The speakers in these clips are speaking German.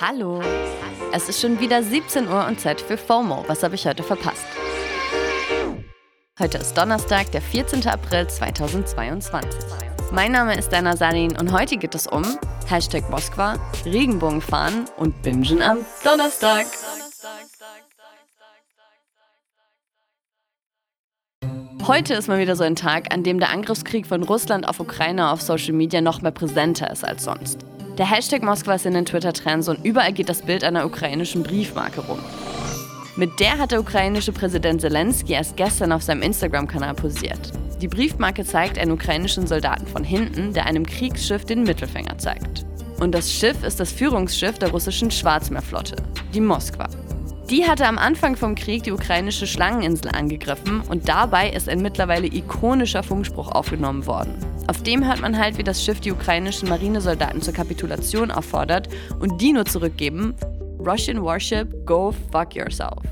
Hallo. Es ist schon wieder 17 Uhr und Zeit für FOMO. Was habe ich heute verpasst? Heute ist Donnerstag, der 14. April 2022. Mein Name ist Dana Salin und heute geht es um Hashtag Moskwa, Regenbogenfahren und Bingen am Donnerstag. Heute ist mal wieder so ein Tag, an dem der Angriffskrieg von Russland auf Ukraine auf Social Media noch mehr präsenter ist als sonst. Der Hashtag Moskwa ist in den Twitter-Trends und überall geht das Bild einer ukrainischen Briefmarke rum. Mit der hat der ukrainische Präsident Zelensky erst gestern auf seinem Instagram-Kanal posiert. Die Briefmarke zeigt einen ukrainischen Soldaten von hinten, der einem Kriegsschiff den Mittelfinger zeigt. Und das Schiff ist das Führungsschiff der russischen Schwarzmeerflotte, die Moskwa. Die hatte am Anfang vom Krieg die ukrainische Schlangeninsel angegriffen und dabei ist ein mittlerweile ikonischer Funkspruch aufgenommen worden. Auf dem hört man halt, wie das Schiff die ukrainischen Marinesoldaten zur Kapitulation auffordert und die nur zurückgeben: Russian Warship, go fuck yourself.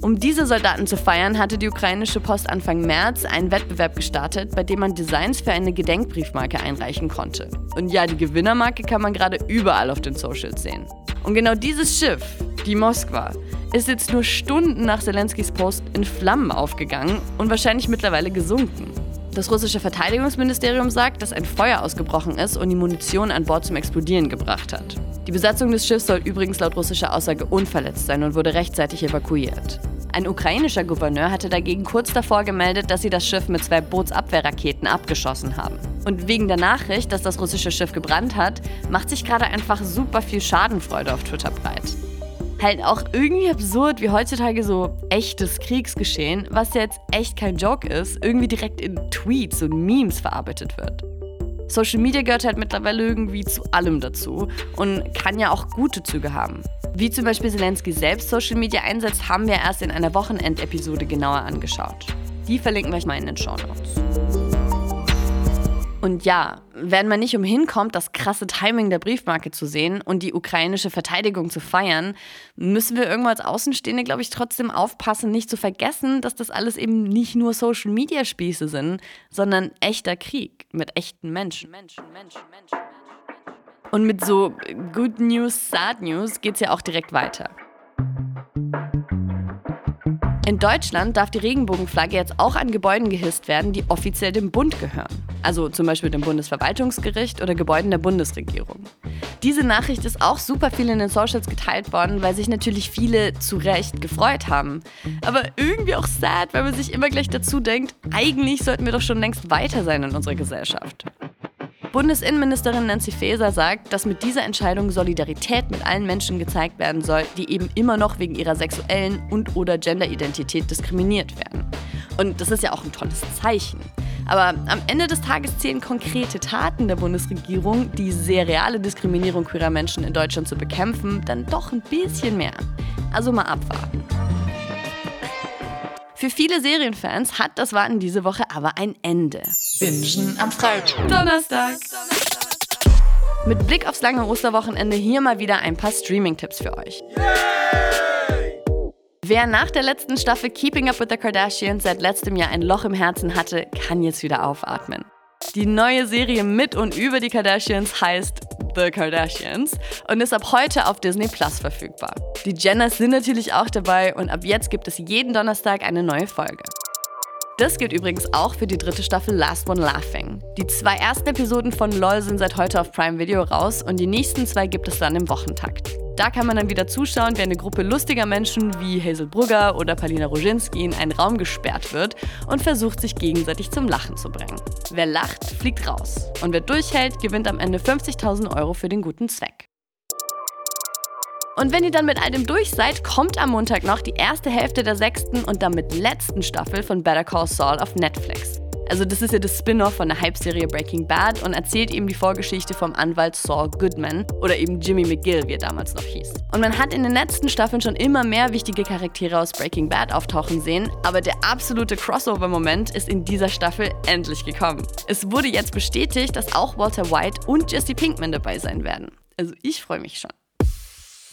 Um diese Soldaten zu feiern, hatte die ukrainische Post Anfang März einen Wettbewerb gestartet, bei dem man Designs für eine Gedenkbriefmarke einreichen konnte. Und ja, die Gewinnermarke kann man gerade überall auf den Socials sehen. Und genau dieses Schiff, die Moskwa, ist jetzt nur Stunden nach Zelenskys Post in Flammen aufgegangen und wahrscheinlich mittlerweile gesunken. Das russische Verteidigungsministerium sagt, dass ein Feuer ausgebrochen ist und die Munition an Bord zum Explodieren gebracht hat. Die Besatzung des Schiffs soll übrigens laut russischer Aussage unverletzt sein und wurde rechtzeitig evakuiert. Ein ukrainischer Gouverneur hatte dagegen kurz davor gemeldet, dass sie das Schiff mit zwei Bootsabwehrraketen abgeschossen haben. Und wegen der Nachricht, dass das russische Schiff gebrannt hat, macht sich gerade einfach super viel Schadenfreude auf Twitter breit halt auch irgendwie absurd, wie heutzutage so echtes Kriegsgeschehen, was ja jetzt echt kein Joke ist, irgendwie direkt in Tweets und Memes verarbeitet wird. Social Media gehört halt mittlerweile irgendwie zu allem dazu und kann ja auch gute Züge haben. Wie zum Beispiel Zelensky selbst Social Media einsetzt, haben wir erst in einer Wochenendepisode genauer angeschaut. Die verlinken wir euch mal in den Show Notes. Und ja, wenn man nicht umhin kommt, das krasse Timing der Briefmarke zu sehen und die ukrainische Verteidigung zu feiern, müssen wir irgendwo als Außenstehende, glaube ich, trotzdem aufpassen, nicht zu vergessen, dass das alles eben nicht nur Social-Media-Spieße sind, sondern echter Krieg mit echten Menschen. Menschen, Menschen, Menschen. Und mit so Good News, Sad News geht es ja auch direkt weiter. In Deutschland darf die Regenbogenflagge jetzt auch an Gebäuden gehisst werden, die offiziell dem Bund gehören. Also zum Beispiel dem Bundesverwaltungsgericht oder Gebäuden der Bundesregierung. Diese Nachricht ist auch super viel in den Socials geteilt worden, weil sich natürlich viele zu Recht gefreut haben. Aber irgendwie auch sad, weil man sich immer gleich dazu denkt, eigentlich sollten wir doch schon längst weiter sein in unserer Gesellschaft. Bundesinnenministerin Nancy Faeser sagt, dass mit dieser Entscheidung Solidarität mit allen Menschen gezeigt werden soll, die eben immer noch wegen ihrer sexuellen und/oder Genderidentität diskriminiert werden. Und das ist ja auch ein tolles Zeichen. Aber am Ende des Tages zählen konkrete Taten der Bundesregierung, die sehr reale Diskriminierung queerer Menschen in Deutschland zu bekämpfen, dann doch ein bisschen mehr. Also mal abwarten. Für viele Serienfans hat das Warten diese Woche aber ein Ende. Bingen am Freitag. Donnerstag. Mit Blick aufs lange Osterwochenende hier mal wieder ein paar Streaming-Tipps für euch. Wer nach der letzten Staffel Keeping Up with the Kardashians seit letztem Jahr ein Loch im Herzen hatte, kann jetzt wieder aufatmen. Die neue Serie mit und über die Kardashians heißt The Kardashians und ist ab heute auf Disney Plus verfügbar. Die Jenners sind natürlich auch dabei und ab jetzt gibt es jeden Donnerstag eine neue Folge. Das gilt übrigens auch für die dritte Staffel Last One Laughing. Die zwei ersten Episoden von LOL sind seit heute auf Prime Video raus und die nächsten zwei gibt es dann im Wochentakt. Da kann man dann wieder zuschauen, wie eine Gruppe lustiger Menschen wie Hazel Brugger oder Palina Roginski in einen Raum gesperrt wird und versucht, sich gegenseitig zum Lachen zu bringen. Wer lacht, fliegt raus. Und wer durchhält, gewinnt am Ende 50.000 Euro für den guten Zweck. Und wenn ihr dann mit all dem durch seid, kommt am Montag noch die erste Hälfte der sechsten und damit letzten Staffel von Better Call Saul auf Netflix. Also das ist ja das Spin-off von der Hype-Serie Breaking Bad und erzählt eben die Vorgeschichte vom Anwalt Saul Goodman oder eben Jimmy McGill, wie er damals noch hieß. Und man hat in den letzten Staffeln schon immer mehr wichtige Charaktere aus Breaking Bad auftauchen sehen, aber der absolute Crossover-Moment ist in dieser Staffel endlich gekommen. Es wurde jetzt bestätigt, dass auch Walter White und Jesse Pinkman dabei sein werden. Also ich freue mich schon.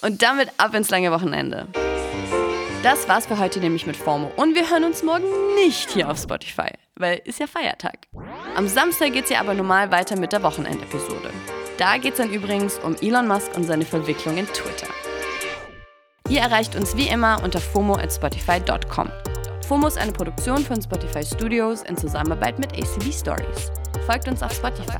Und damit ab ins lange Wochenende. Das war's für heute nämlich mit FOMO. Und wir hören uns morgen nicht hier auf Spotify, weil ist ja Feiertag. Am Samstag geht's ja aber normal weiter mit der Wochenendepisode. Da geht es dann übrigens um Elon Musk und seine Verwicklung in Twitter. Ihr erreicht uns wie immer unter fomo@spotify.com. FOMO ist eine Produktion von Spotify Studios in Zusammenarbeit mit ACB Stories. Folgt uns auf Spotify.